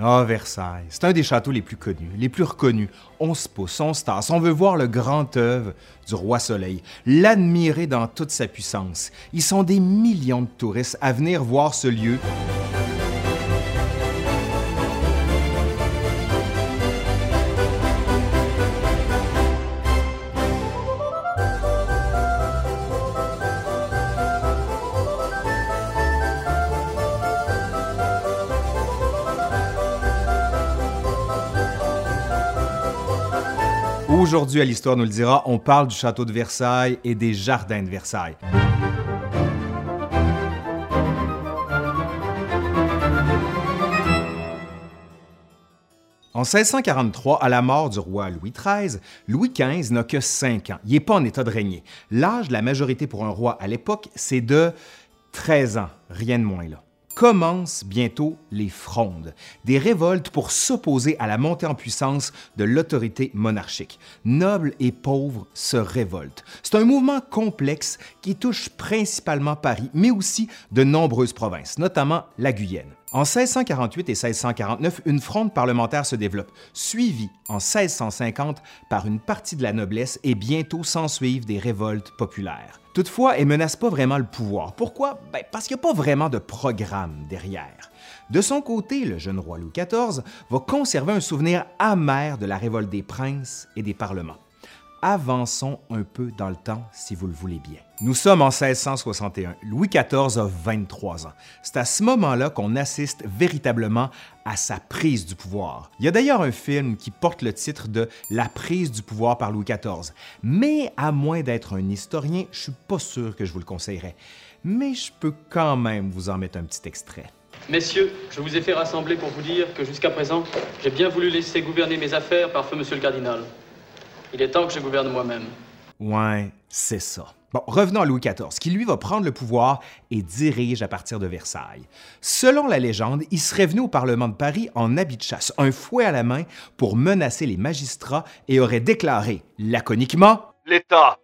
Ah, Versailles, c'est un des châteaux les plus connus, les plus reconnus. On se pousse, on se tasse, on veut voir le grand œuvre du roi Soleil, l'admirer dans toute sa puissance. Ils sont des millions de touristes à venir voir ce lieu. Aujourd'hui, à l'Histoire nous le dira, on parle du château de Versailles et des jardins de Versailles. En 1643, à la mort du roi Louis XIII, Louis XV n'a que 5 ans. Il n'est pas en état de régner. L'âge de la majorité pour un roi à l'époque, c'est de 13 ans, rien de moins là commencent bientôt les frondes, des révoltes pour s'opposer à la montée en puissance de l'autorité monarchique. Nobles et pauvres se révoltent. C'est un mouvement complexe qui touche principalement Paris, mais aussi de nombreuses provinces, notamment la Guyenne. En 1648 et 1649, une fronde parlementaire se développe, suivie en 1650 par une partie de la noblesse et bientôt s'ensuivent des révoltes populaires. Toutefois, elle menace pas vraiment le pouvoir. Pourquoi? Ben, parce qu'il n'y a pas vraiment de programme derrière. De son côté, le jeune roi Louis XIV va conserver un souvenir amer de la révolte des princes et des parlements avançons un peu dans le temps si vous le voulez bien. Nous sommes en 1661. Louis XIV a 23 ans. C'est à ce moment-là qu'on assiste véritablement à sa prise du pouvoir. Il y a d'ailleurs un film qui porte le titre de La prise du pouvoir par Louis XIV. Mais à moins d'être un historien, je suis pas sûr que je vous le conseillerais. Mais je peux quand même vous en mettre un petit extrait. Messieurs, je vous ai fait rassembler pour vous dire que jusqu'à présent, j'ai bien voulu laisser gouverner mes affaires par feu monsieur le cardinal. Il est temps que je gouverne moi-même. Ouais, c'est ça. Bon, revenons à Louis XIV, qui lui va prendre le pouvoir et dirige à partir de Versailles. Selon la légende, il serait venu au Parlement de Paris en habit de chasse, un fouet à la main, pour menacer les magistrats et aurait déclaré laconiquement L'État,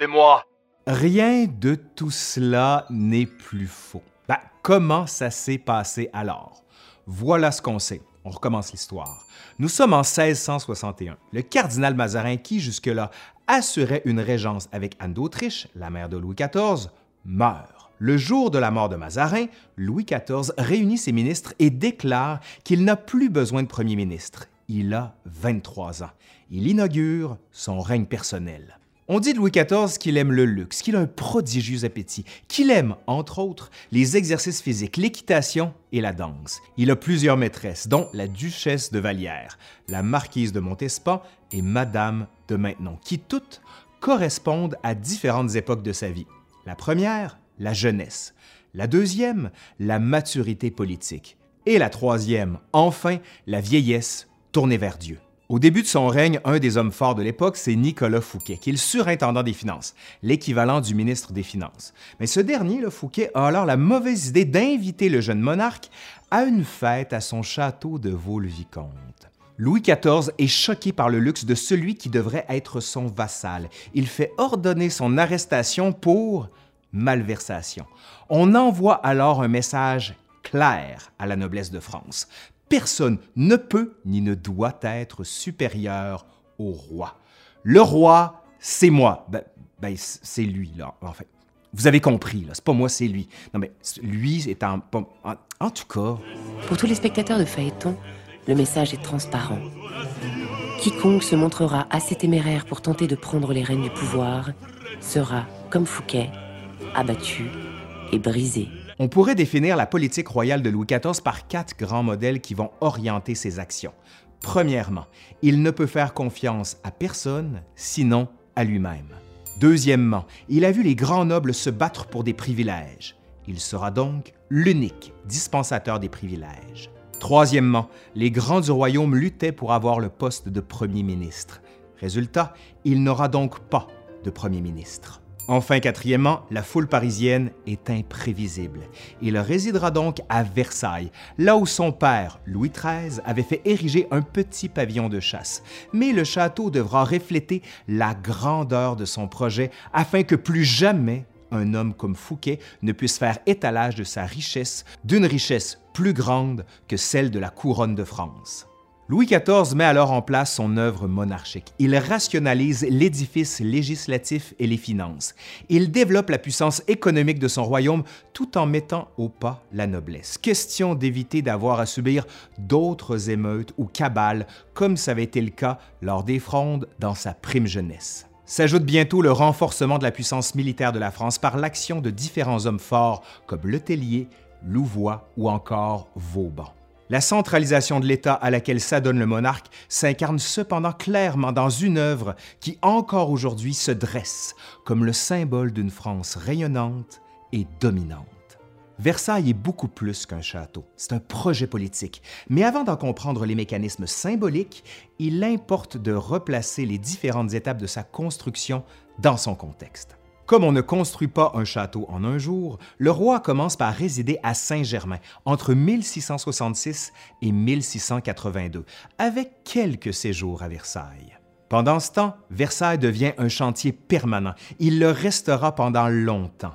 c'est moi. Rien de tout cela n'est plus faux. Ben, comment ça s'est passé alors? Voilà ce qu'on sait. On recommence l'histoire. Nous sommes en 1661. Le cardinal Mazarin, qui jusque-là assurait une régence avec Anne d'Autriche, la mère de Louis XIV, meurt. Le jour de la mort de Mazarin, Louis XIV réunit ses ministres et déclare qu'il n'a plus besoin de premier ministre. Il a 23 ans. Il inaugure son règne personnel. On dit de Louis XIV qu'il aime le luxe, qu'il a un prodigieux appétit, qu'il aime, entre autres, les exercices physiques, l'équitation et la danse. Il a plusieurs maîtresses, dont la duchesse de Vallière, la marquise de Montespan et Madame de Maintenon, qui toutes correspondent à différentes époques de sa vie. La première, la jeunesse. La deuxième, la maturité politique. Et la troisième, enfin, la vieillesse tournée vers Dieu. Au début de son règne, un des hommes forts de l'époque, c'est Nicolas Fouquet, qui est le surintendant des finances, l'équivalent du ministre des Finances. Mais ce dernier, le Fouquet, a alors la mauvaise idée d'inviter le jeune monarque à une fête à son château de Vaux-le-Vicomte. Louis XIV est choqué par le luxe de celui qui devrait être son vassal. Il fait ordonner son arrestation pour malversation. On envoie alors un message clair à la noblesse de France personne ne peut ni ne doit être supérieur au roi. Le roi, c'est moi. Ben, ben c'est lui, là. Enfin, vous avez compris, là. C'est pas moi, c'est lui. Non, mais lui est en, en, en. tout cas. Pour tous les spectateurs de Phaéton, le message est transparent. Quiconque se montrera assez téméraire pour tenter de prendre les rênes du pouvoir sera, comme Fouquet, abattu et brisé. On pourrait définir la politique royale de Louis XIV par quatre grands modèles qui vont orienter ses actions. Premièrement, il ne peut faire confiance à personne, sinon à lui-même. Deuxièmement, il a vu les grands nobles se battre pour des privilèges. Il sera donc l'unique dispensateur des privilèges. Troisièmement, les grands du royaume luttaient pour avoir le poste de Premier ministre. Résultat, il n'aura donc pas de Premier ministre. Enfin, quatrièmement, la foule parisienne est imprévisible. Il résidera donc à Versailles, là où son père, Louis XIII, avait fait ériger un petit pavillon de chasse. Mais le château devra refléter la grandeur de son projet afin que plus jamais un homme comme Fouquet ne puisse faire étalage de sa richesse, d'une richesse plus grande que celle de la couronne de France. Louis XIV met alors en place son œuvre monarchique. Il rationalise l'édifice législatif et les finances. Il développe la puissance économique de son royaume tout en mettant au pas la noblesse. Question d'éviter d'avoir à subir d'autres émeutes ou cabales comme ça avait été le cas lors des frondes dans sa prime jeunesse. S'ajoute bientôt le renforcement de la puissance militaire de la France par l'action de différents hommes forts comme Letellier, Louvois ou encore Vauban. La centralisation de l'État à laquelle s'adonne le monarque s'incarne cependant clairement dans une œuvre qui encore aujourd'hui se dresse comme le symbole d'une France rayonnante et dominante. Versailles est beaucoup plus qu'un château, c'est un projet politique. Mais avant d'en comprendre les mécanismes symboliques, il importe de replacer les différentes étapes de sa construction dans son contexte. Comme on ne construit pas un château en un jour, le roi commence par résider à Saint-Germain entre 1666 et 1682, avec quelques séjours à Versailles. Pendant ce temps, Versailles devient un chantier permanent. Il le restera pendant longtemps,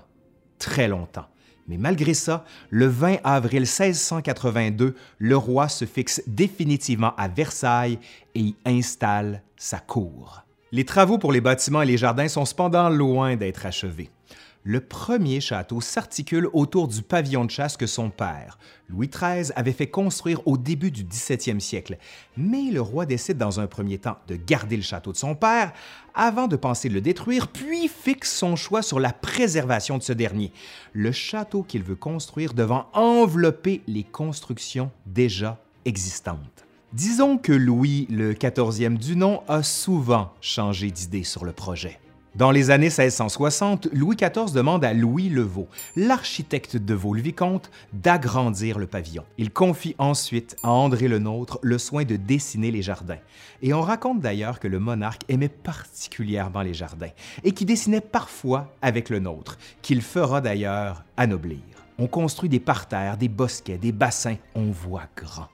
très longtemps. Mais malgré ça, le 20 avril 1682, le roi se fixe définitivement à Versailles et y installe sa cour. Les travaux pour les bâtiments et les jardins sont cependant loin d'être achevés. Le premier château s'articule autour du pavillon de chasse que son père, Louis XIII, avait fait construire au début du 17e siècle. Mais le roi décide dans un premier temps de garder le château de son père avant de penser le détruire, puis fixe son choix sur la préservation de ce dernier, le château qu'il veut construire devant envelopper les constructions déjà existantes. Disons que Louis le du nom a souvent changé d'idée sur le projet. Dans les années 1660, Louis XIV demande à Louis Levaux, l'architecte de Vaux-le-Vicomte, d'agrandir le pavillon. Il confie ensuite à André le Nôtre le soin de dessiner les jardins. Et on raconte d'ailleurs que le monarque aimait particulièrement les jardins et qui dessinait parfois avec le nôtre, qu'il fera d'ailleurs anoblir. On construit des parterres, des bosquets, des bassins, on voit grand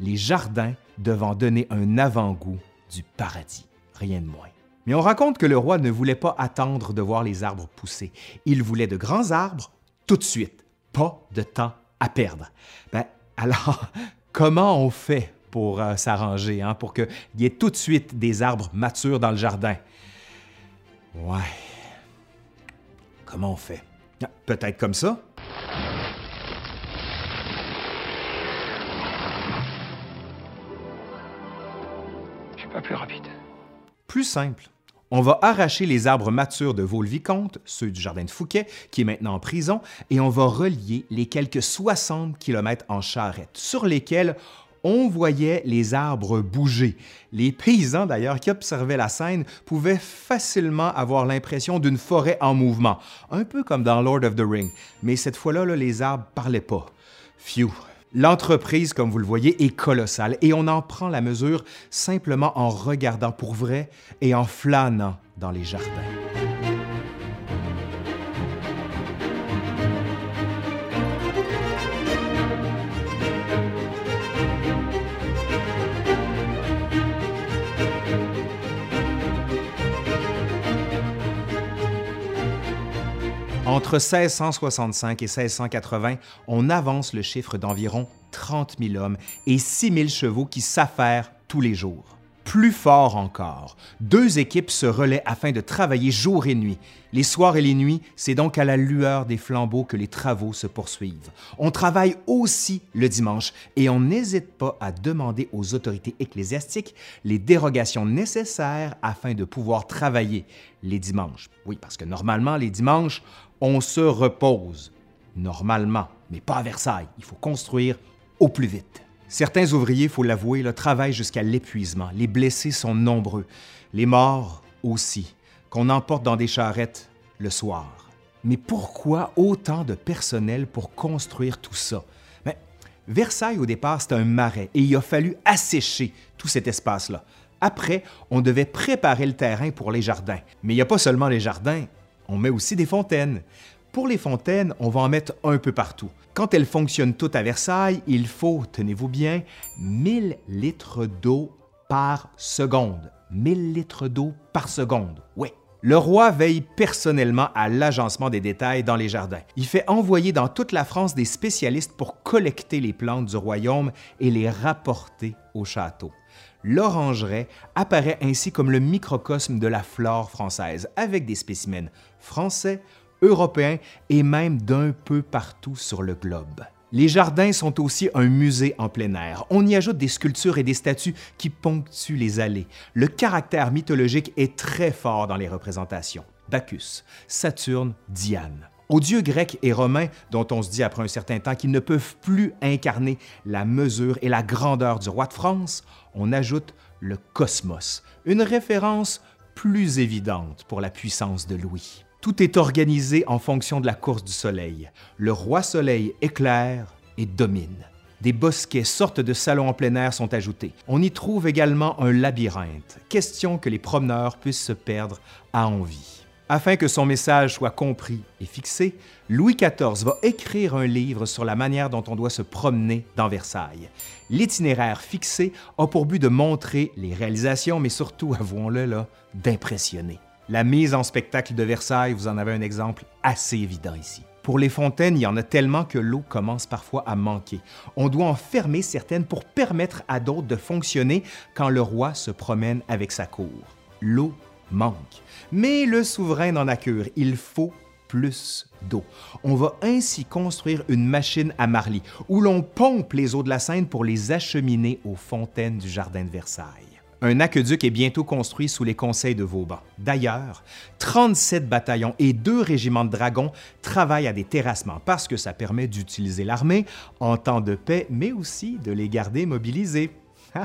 les jardins devant donner un avant-goût du paradis, rien de moins. Mais on raconte que le roi ne voulait pas attendre de voir les arbres pousser. Il voulait de grands arbres tout de suite, pas de temps à perdre. Ben, alors, comment on fait pour euh, s'arranger, hein, pour qu'il y ait tout de suite des arbres matures dans le jardin? Ouais. Comment on fait? Ah, peut-être comme ça? Plus rapide. Plus simple. On va arracher les arbres matures de Vaux-le-Vicomte, ceux du jardin de Fouquet, qui est maintenant en prison, et on va relier les quelques 60 km en charrette, sur lesquels on voyait les arbres bouger. Les paysans, d'ailleurs, qui observaient la scène, pouvaient facilement avoir l'impression d'une forêt en mouvement, un peu comme dans Lord of the Ring. Mais cette fois-là, les arbres parlaient pas. Phew, L'entreprise, comme vous le voyez, est colossale et on en prend la mesure simplement en regardant pour vrai et en flânant dans les jardins. Entre 1665 et 1680, on avance le chiffre d'environ 30 000 hommes et 6 000 chevaux qui s'affairent tous les jours. Plus fort encore, deux équipes se relaient afin de travailler jour et nuit. Les soirs et les nuits, c'est donc à la lueur des flambeaux que les travaux se poursuivent. On travaille aussi le dimanche et on n'hésite pas à demander aux autorités ecclésiastiques les dérogations nécessaires afin de pouvoir travailler les dimanches. Oui, parce que normalement, les dimanches, on se repose. Normalement, mais pas à Versailles. Il faut construire au plus vite. Certains ouvriers, faut l'avouer, travaillent jusqu'à l'épuisement. Les blessés sont nombreux. Les morts aussi, qu'on emporte dans des charrettes le soir. Mais pourquoi autant de personnel pour construire tout ça? Mais Versailles, au départ, c'était un marais et il a fallu assécher tout cet espace-là. Après, on devait préparer le terrain pour les jardins. Mais il n'y a pas seulement les jardins, on met aussi des fontaines. Pour les fontaines, on va en mettre un peu partout. Quand elles fonctionnent toutes à Versailles, il faut, tenez-vous bien, 1000 litres d'eau par seconde. 1000 litres d'eau par seconde. Oui, Le roi veille personnellement à l'agencement des détails dans les jardins. Il fait envoyer dans toute la France des spécialistes pour collecter les plantes du royaume et les rapporter au château. L'orangeraie apparaît ainsi comme le microcosme de la flore française, avec des spécimens français, européens et même d'un peu partout sur le globe. Les jardins sont aussi un musée en plein air. On y ajoute des sculptures et des statues qui ponctuent les allées. Le caractère mythologique est très fort dans les représentations. Bacchus, Saturne, Diane. Aux dieux grecs et romains, dont on se dit après un certain temps qu'ils ne peuvent plus incarner la mesure et la grandeur du roi de France, on ajoute le cosmos, une référence plus évidente pour la puissance de Louis. Tout est organisé en fonction de la course du soleil. Le roi soleil éclaire et domine. Des bosquets, sortes de salons en plein air sont ajoutés. On y trouve également un labyrinthe, question que les promeneurs puissent se perdre à envie. Afin que son message soit compris et fixé, Louis XIV va écrire un livre sur la manière dont on doit se promener dans Versailles. L'itinéraire fixé a pour but de montrer les réalisations, mais surtout, avouons-le, d'impressionner. La mise en spectacle de Versailles, vous en avez un exemple assez évident ici. Pour les fontaines, il y en a tellement que l'eau commence parfois à manquer. On doit en fermer certaines pour permettre à d'autres de fonctionner quand le roi se promène avec sa cour. L'eau manque. Mais le souverain n'en a cure. Il faut plus d'eau. On va ainsi construire une machine à Marly où l'on pompe les eaux de la Seine pour les acheminer aux fontaines du jardin de Versailles. Un aqueduc est bientôt construit sous les conseils de Vauban. D'ailleurs, 37 bataillons et deux régiments de dragons travaillent à des terrassements parce que ça permet d'utiliser l'armée en temps de paix, mais aussi de les garder mobilisés.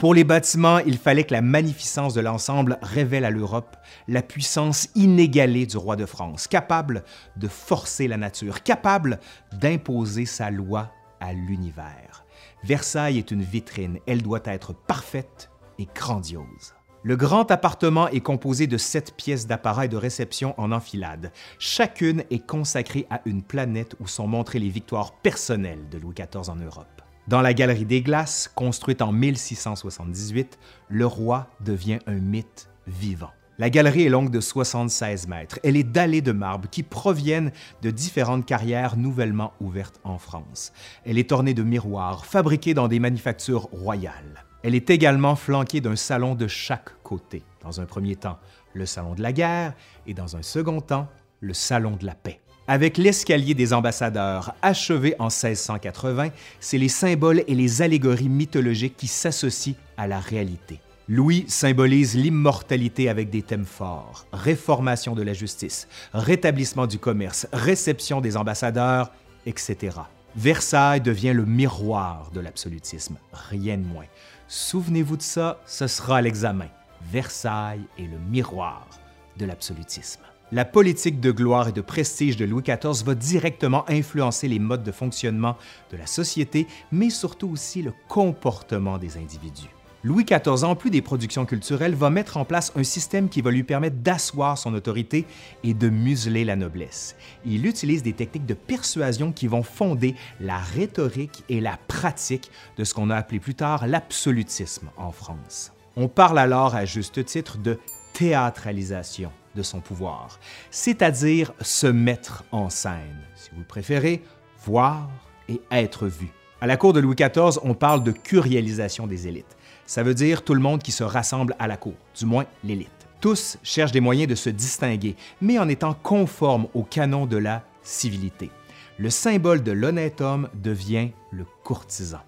Pour les bâtiments, il fallait que la magnificence de l'ensemble révèle à l'Europe la puissance inégalée du roi de France, capable de forcer la nature, capable d'imposer sa loi à l'univers. Versailles est une vitrine, elle doit être parfaite et grandiose. Le grand appartement est composé de sept pièces d'appareil de réception en enfilade. Chacune est consacrée à une planète où sont montrées les victoires personnelles de Louis XIV en Europe. Dans la Galerie des Glaces, construite en 1678, le roi devient un mythe vivant. La galerie est longue de 76 mètres. Elle est dallée de marbre qui proviennent de différentes carrières nouvellement ouvertes en France. Elle est ornée de miroirs fabriqués dans des manufactures royales. Elle est également flanquée d'un salon de chaque côté. Dans un premier temps, le salon de la guerre et dans un second temps, le salon de la paix. Avec l'escalier des ambassadeurs, achevé en 1680, c'est les symboles et les allégories mythologiques qui s'associent à la réalité. Louis symbolise l'immortalité avec des thèmes forts, réformation de la justice, rétablissement du commerce, réception des ambassadeurs, etc. Versailles devient le miroir de l'absolutisme, rien de moins. Souvenez-vous de ça, ce sera l'examen. Versailles est le miroir de l'absolutisme. La politique de gloire et de prestige de Louis XIV va directement influencer les modes de fonctionnement de la société, mais surtout aussi le comportement des individus. Louis XIV, en plus des productions culturelles, va mettre en place un système qui va lui permettre d'asseoir son autorité et de museler la noblesse. Il utilise des techniques de persuasion qui vont fonder la rhétorique et la pratique de ce qu'on a appelé plus tard l'absolutisme en France. On parle alors à juste titre de théâtralisation de son pouvoir, c'est-à-dire se mettre en scène, si vous préférez, voir et être vu. À la cour de Louis XIV, on parle de curialisation des élites. Ça veut dire tout le monde qui se rassemble à la cour, du moins l'élite. Tous cherchent des moyens de se distinguer, mais en étant conformes au canon de la civilité. Le symbole de l'honnête homme devient le courtisan.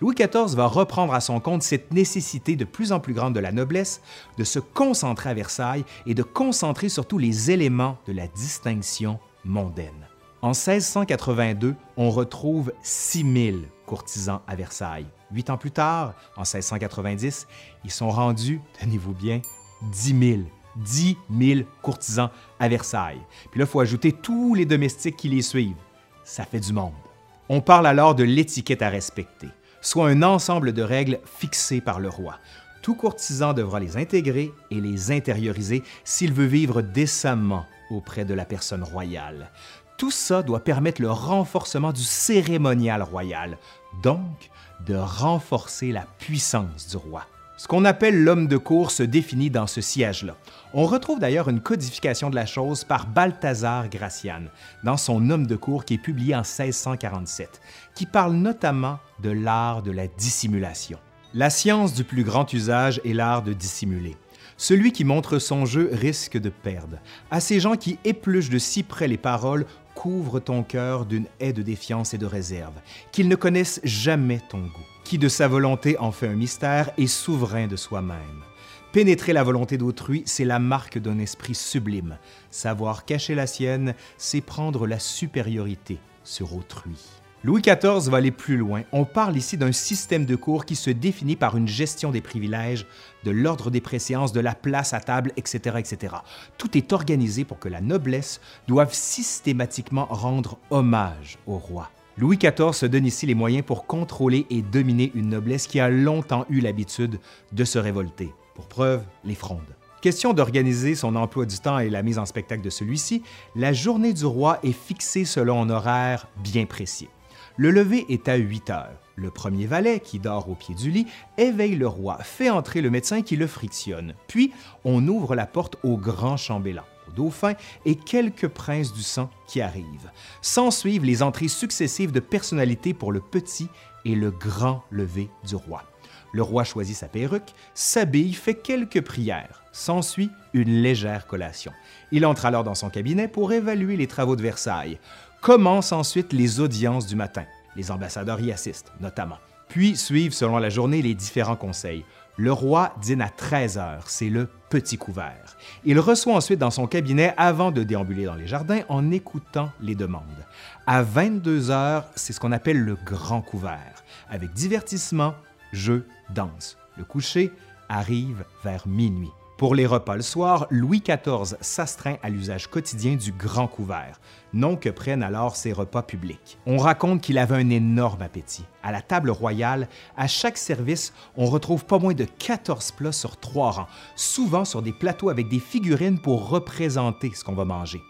Louis XIV va reprendre à son compte cette nécessité de plus en plus grande de la noblesse de se concentrer à Versailles et de concentrer surtout les éléments de la distinction mondaine. En 1682, on retrouve 6000 courtisans à Versailles. Huit ans plus tard, en 1690, ils sont rendus, tenez-vous bien, 10 000. 10 000 courtisans à Versailles. Puis là, il faut ajouter tous les domestiques qui les suivent. Ça fait du monde. On parle alors de l'étiquette à respecter, soit un ensemble de règles fixées par le roi. Tout courtisan devra les intégrer et les intérioriser s'il veut vivre décemment auprès de la personne royale. Tout ça doit permettre le renforcement du cérémonial royal, donc de renforcer la puissance du roi. Ce qu'on appelle l'homme de cour se définit dans ce siège-là. On retrouve d'ailleurs une codification de la chose par Balthazar Gracian dans son Homme de cour qui est publié en 1647, qui parle notamment de l'art de la dissimulation. La science du plus grand usage est l'art de dissimuler. Celui qui montre son jeu risque de perdre. À ces gens qui épluchent de si près les paroles, couvre ton cœur d'une haie de défiance et de réserve, qu'ils ne connaissent jamais ton goût qui de sa volonté en fait un mystère est souverain de soi-même. Pénétrer la volonté d'autrui, c'est la marque d'un esprit sublime. Savoir cacher la sienne, c'est prendre la supériorité sur autrui. Louis XIV va aller plus loin. On parle ici d'un système de cours qui se définit par une gestion des privilèges, de l'ordre des préséances, de la place à table, etc., etc. Tout est organisé pour que la noblesse doive systématiquement rendre hommage au roi. Louis XIV se donne ici les moyens pour contrôler et dominer une noblesse qui a longtemps eu l'habitude de se révolter. Pour preuve, les frondes. Question d'organiser son emploi du temps et la mise en spectacle de celui-ci, la journée du roi est fixée selon un horaire bien précis. Le lever est à 8 heures. Le premier valet, qui dort au pied du lit, éveille le roi, fait entrer le médecin qui le frictionne. Puis, on ouvre la porte au grand chambellan dauphin et quelques princes du sang qui arrivent. S'ensuivent les entrées successives de personnalités pour le petit et le grand lever du roi. Le roi choisit sa perruque, s'habille, fait quelques prières. S'ensuit une légère collation. Il entre alors dans son cabinet pour évaluer les travaux de Versailles. Commencent ensuite les audiences du matin. Les ambassadeurs y assistent, notamment. Puis suivent, selon la journée, les différents conseils. Le roi dîne à 13 heures, c'est le petit couvert. Il reçoit ensuite dans son cabinet avant de déambuler dans les jardins en écoutant les demandes. À 22 heures, c'est ce qu'on appelle le grand couvert, avec divertissement, jeu, danse. Le coucher arrive vers minuit. Pour les repas le soir, Louis XIV s'astreint à l'usage quotidien du grand couvert, nom que prennent alors ses repas publics. On raconte qu'il avait un énorme appétit. À la table royale, à chaque service, on retrouve pas moins de 14 plats sur trois rangs, souvent sur des plateaux avec des figurines pour représenter ce qu'on va manger.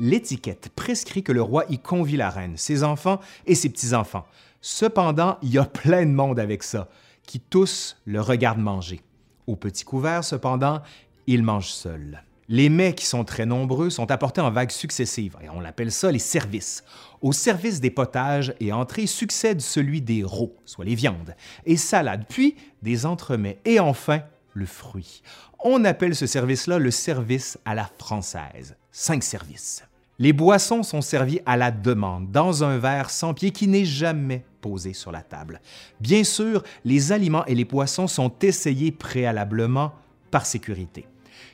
L'étiquette prescrit que le roi y convie la reine, ses enfants et ses petits-enfants. Cependant, il y a plein de monde avec ça, qui tous le regardent manger. Au petit couvert, cependant, il mange seul. Les mets, qui sont très nombreux, sont apportés en vagues successives, et on l'appelle ça les services. Au service des potages et entrées succède celui des rots, soit les viandes, et salades, puis des entremets, et enfin le fruit. On appelle ce service-là le service à la française. Cinq services. Les boissons sont servies à la demande, dans un verre sans pied qui n'est jamais posé sur la table. Bien sûr, les aliments et les poissons sont essayés préalablement par sécurité.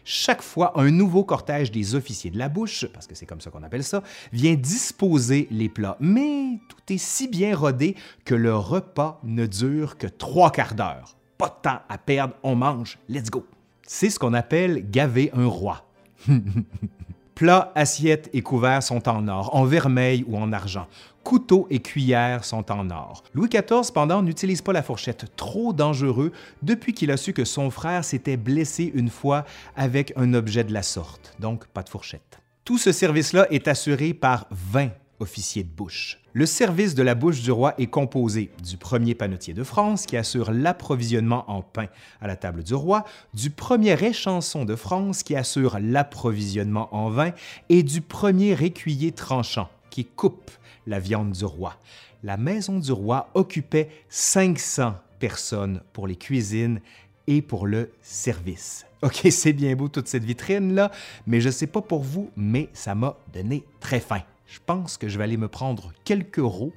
Chaque fois, un nouveau cortège des officiers de la bouche, parce que c'est comme ça qu'on appelle ça, vient disposer les plats. Mais tout est si bien rodé que le repas ne dure que trois quarts d'heure. Pas de temps à perdre, on mange, let's go. C'est ce qu'on appelle gaver un roi. Plats, assiettes et couverts sont en or, en vermeil ou en argent. Couteaux et cuillères sont en or. Louis XIV, cependant, n'utilise pas la fourchette, trop dangereux depuis qu'il a su que son frère s'était blessé une fois avec un objet de la sorte, donc pas de fourchette. Tout ce service-là est assuré par 20 officier de bouche. Le service de la bouche du roi est composé du premier panetier de France qui assure l'approvisionnement en pain à la table du roi, du premier échanson de France qui assure l'approvisionnement en vin et du premier écuyer tranchant qui coupe la viande du roi. La maison du roi occupait 500 personnes pour les cuisines et pour le service. OK, c'est bien beau toute cette vitrine-là, mais je ne sais pas pour vous, mais ça m'a donné très faim je pense que je vais aller me prendre quelques rots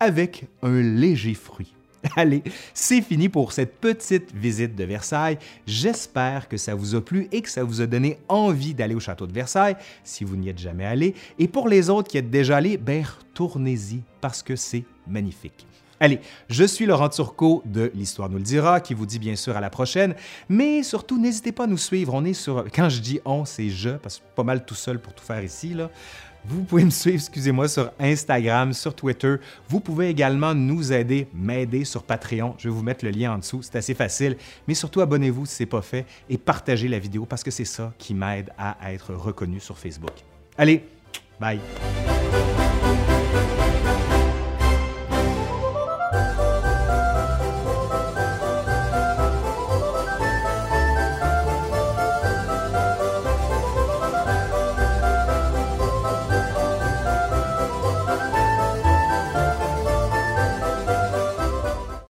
avec un léger fruit. Allez, c'est fini pour cette petite visite de Versailles. J'espère que ça vous a plu et que ça vous a donné envie d'aller au château de Versailles si vous n'y êtes jamais allé. Et pour les autres qui êtes déjà allés, ben retournez-y parce que c'est magnifique. Allez, je suis Laurent Turcot de L'Histoire nous le dira, qui vous dit bien sûr à la prochaine, mais surtout n'hésitez pas à nous suivre. On est sur, quand je dis on, c'est je, parce que pas mal tout seul pour tout faire ici. Vous pouvez me suivre, excusez-moi, sur Instagram, sur Twitter. Vous pouvez également nous aider, m'aider sur Patreon. Je vais vous mettre le lien en dessous, c'est assez facile. Mais surtout, abonnez-vous si ce n'est pas fait et partagez la vidéo parce que c'est ça qui m'aide à être reconnu sur Facebook. Allez, bye!